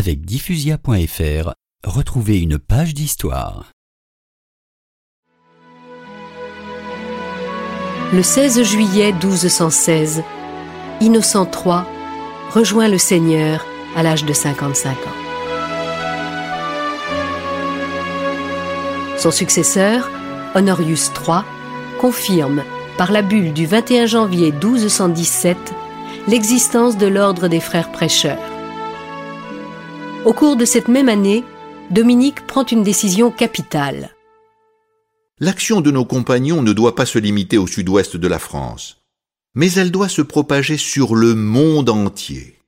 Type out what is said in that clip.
Avec diffusia.fr, retrouvez une page d'histoire. Le 16 juillet 1216, Innocent III rejoint le Seigneur à l'âge de 55 ans. Son successeur, Honorius III, confirme par la bulle du 21 janvier 1217 l'existence de l'ordre des frères prêcheurs. Au cours de cette même année, Dominique prend une décision capitale. L'action de nos compagnons ne doit pas se limiter au sud-ouest de la France, mais elle doit se propager sur le monde entier.